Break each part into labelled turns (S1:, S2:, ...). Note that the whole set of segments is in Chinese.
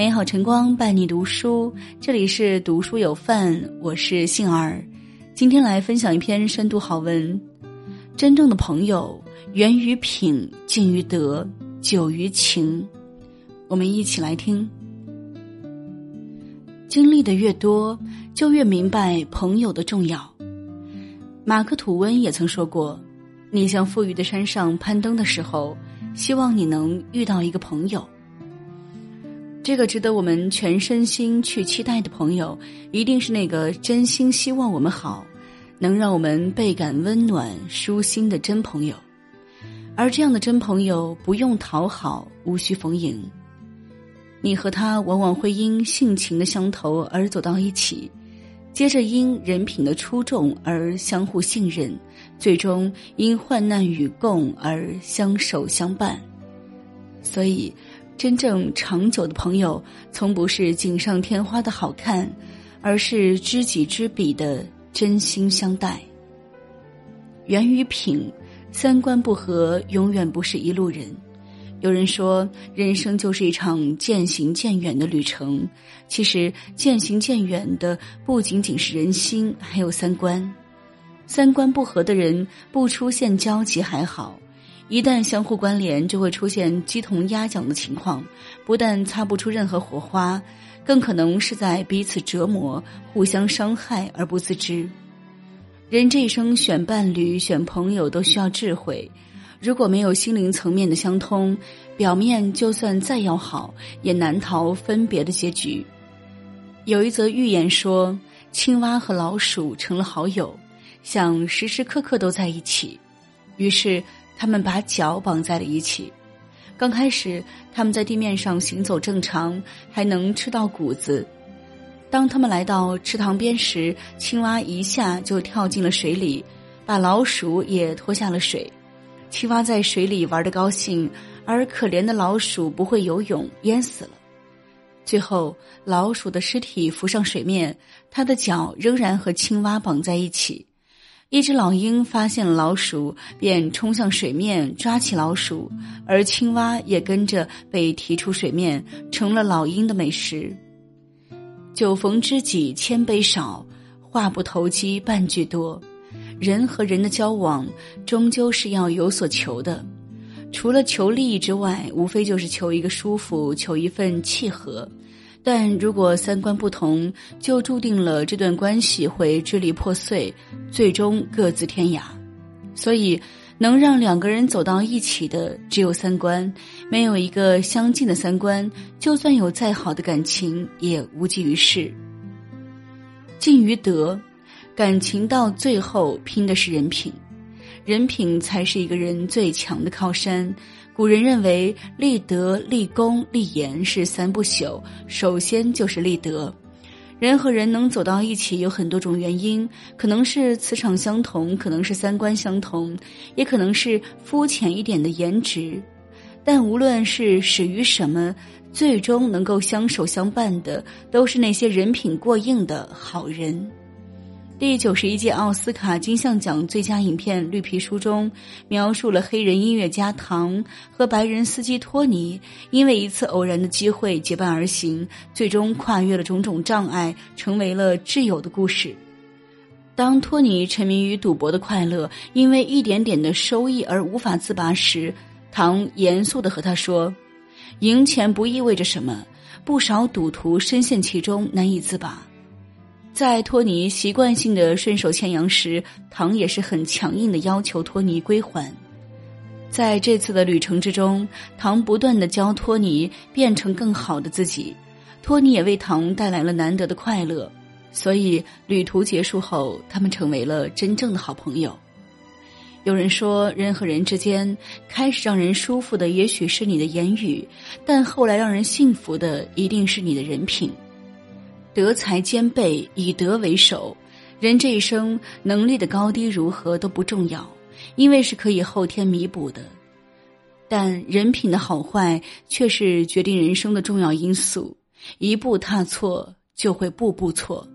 S1: 美好晨光伴你读书，这里是读书有范，我是杏儿。今天来分享一篇深度好文。真正的朋友，源于品，近于德，久于情。我们一起来听。经历的越多，就越明白朋友的重要。马克吐温也曾说过：“你向富裕的山上攀登的时候，希望你能遇到一个朋友。”这个值得我们全身心去期待的朋友，一定是那个真心希望我们好，能让我们倍感温暖、舒心的真朋友。而这样的真朋友，不用讨好，无需逢迎。你和他往往会因性情的相投而走到一起，接着因人品的出众而相互信任，最终因患难与共而相守相伴。所以。真正长久的朋友，从不是锦上添花的好看，而是知己知彼的真心相待。源于品，三观不合，永远不是一路人。有人说，人生就是一场渐行渐远的旅程。其实，渐行渐远的不仅仅是人心，还有三观。三观不合的人，不出现交集还好。一旦相互关联，就会出现鸡同鸭讲的情况，不但擦不出任何火花，更可能是在彼此折磨、互相伤害而不自知。人这一生选伴侣、选朋友都需要智慧，如果没有心灵层面的相通，表面就算再要好，也难逃分别的结局。有一则寓言说，青蛙和老鼠成了好友，想时时刻刻都在一起，于是。他们把脚绑在了一起，刚开始他们在地面上行走正常，还能吃到谷子。当他们来到池塘边时，青蛙一下就跳进了水里，把老鼠也拖下了水。青蛙在水里玩的高兴，而可怜的老鼠不会游泳，淹死了。最后，老鼠的尸体浮上水面，它的脚仍然和青蛙绑在一起。一只老鹰发现了老鼠，便冲向水面抓起老鼠，而青蛙也跟着被提出水面，成了老鹰的美食。酒逢知己千杯少，话不投机半句多。人和人的交往，终究是要有所求的，除了求利益之外，无非就是求一个舒服，求一份契合。但如果三观不同，就注定了这段关系会支离破碎，最终各自天涯。所以，能让两个人走到一起的只有三观，没有一个相近的三观，就算有再好的感情也无济于事。近于德，感情到最后拼的是人品，人品才是一个人最强的靠山。古人认为立德、立功、立言是三不朽，首先就是立德。人和人能走到一起，有很多种原因，可能是磁场相同，可能是三观相同，也可能是肤浅一点的颜值。但无论是始于什么，最终能够相守相伴的，都是那些人品过硬的好人。第九十一届奥斯卡金像奖最佳影片《绿皮书》中，描述了黑人音乐家唐和白人司机托尼因为一次偶然的机会结伴而行，最终跨越了种种障碍，成为了挚友的故事。当托尼沉迷于赌博的快乐，因为一点点的收益而无法自拔时，唐严肃的和他说：“赢钱不意味着什么，不少赌徒深陷其中，难以自拔。”在托尼习惯性的顺手牵羊时，唐也是很强硬的要求托尼归还。在这次的旅程之中，唐不断的教托尼变成更好的自己，托尼也为唐带来了难得的快乐。所以旅途结束后，他们成为了真正的好朋友。有人说，人和人之间开始让人舒服的，也许是你的言语，但后来让人幸福的，一定是你的人品。德才兼备，以德为首。人这一生能力的高低如何都不重要，因为是可以后天弥补的。但人品的好坏却是决定人生的重要因素。一步踏错，就会步步错。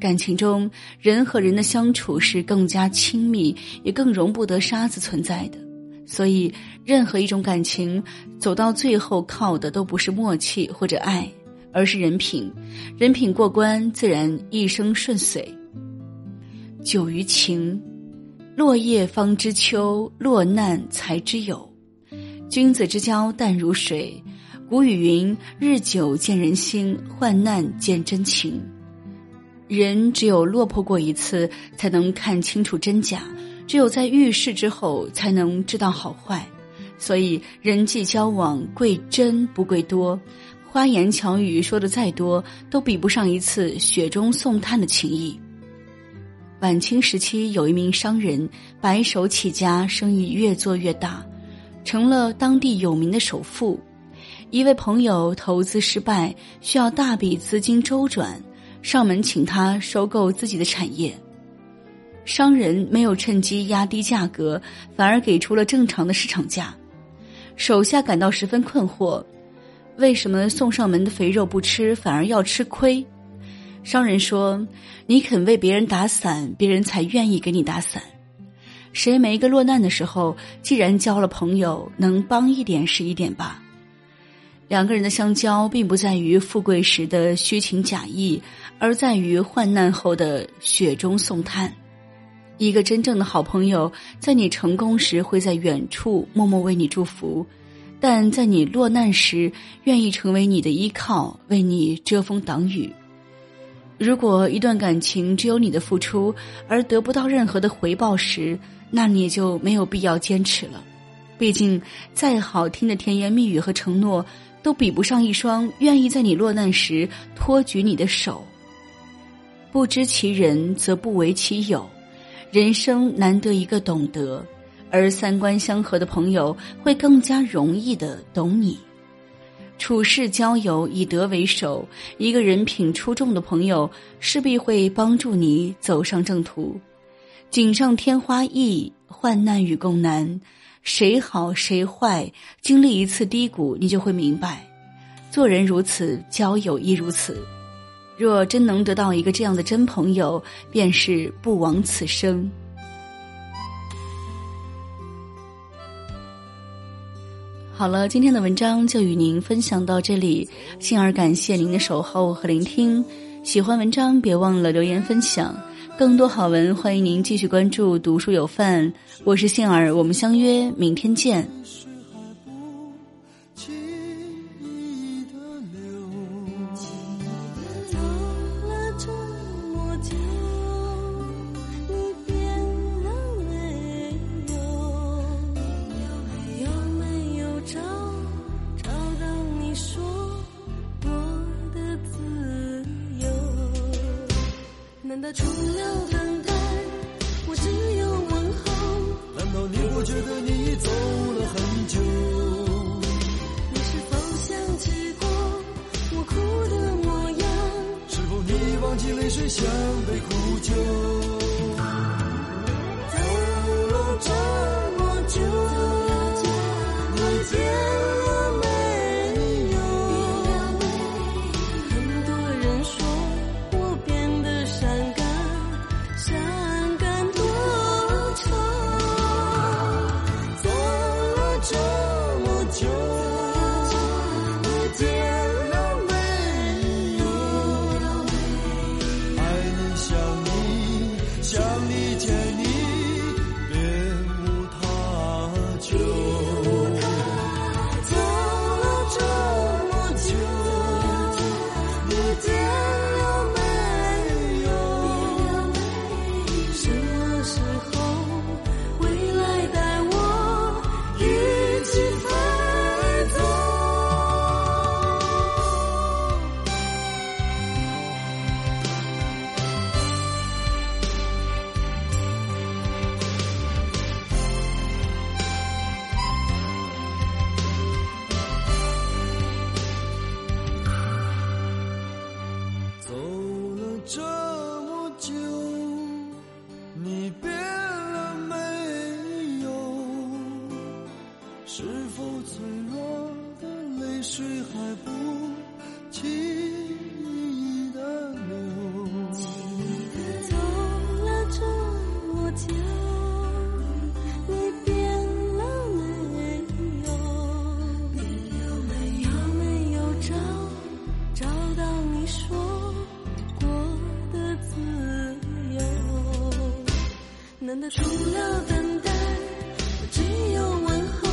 S1: 感情中，人和人的相处是更加亲密，也更容不得沙子存在的。所以，任何一种感情走到最后，靠的都不是默契或者爱，而是人品。人品过关，自然一生顺遂。久于情，落叶方知秋，落难才知友。君子之交淡如水。古语云：“日久见人心，患难见真情。”人只有落魄过一次，才能看清楚真假。只有在遇事之后，才能知道好坏，所以人际交往贵真不贵多，花言巧语说的再多，都比不上一次雪中送炭的情谊。晚清时期，有一名商人白手起家，生意越做越大，成了当地有名的首富。一位朋友投资失败，需要大笔资金周转，上门请他收购自己的产业。商人没有趁机压低价格，反而给出了正常的市场价。手下感到十分困惑：为什么送上门的肥肉不吃，反而要吃亏？商人说：“你肯为别人打伞，别人才愿意给你打伞。谁没个落难的时候？既然交了朋友，能帮一点是一点吧。”两个人的相交，并不在于富贵时的虚情假意，而在于患难后的雪中送炭。一个真正的好朋友，在你成功时会在远处默默为你祝福，但在你落难时，愿意成为你的依靠，为你遮风挡雨。如果一段感情只有你的付出，而得不到任何的回报时，那你就没有必要坚持了。毕竟，再好听的甜言蜜语和承诺，都比不上一双愿意在你落难时托举你的手。不知其人，则不为其友。人生难得一个懂得，而三观相合的朋友会更加容易的懂你。处世交友以德为首，一个人品出众的朋友势必会帮助你走上正途。锦上添花易，患难与共难。谁好谁坏，经历一次低谷，你就会明白。做人如此，交友亦如此。若真能得到一个这样的真朋友，便是不枉此生。好了，今天的文章就与您分享到这里，幸儿感谢您的守候和聆听。喜欢文章，别忘了留言分享。更多好文，欢迎您继续关注读书有范。我是杏儿，我们相约明天见。
S2: 除了等待，我只有问候。难道你不觉得你走了很久？你是否想起过我哭的模样？是否你已忘记泪水像杯苦酒？走了这么久你变了没有。是否脆弱的泪水还不停
S3: 除了等待，我只有问候。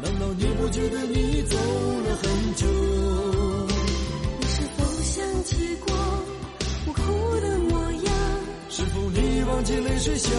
S2: 难道你不觉得你走了很久？
S3: 你是否想起过我哭的模样？
S2: 是否你忘记泪水像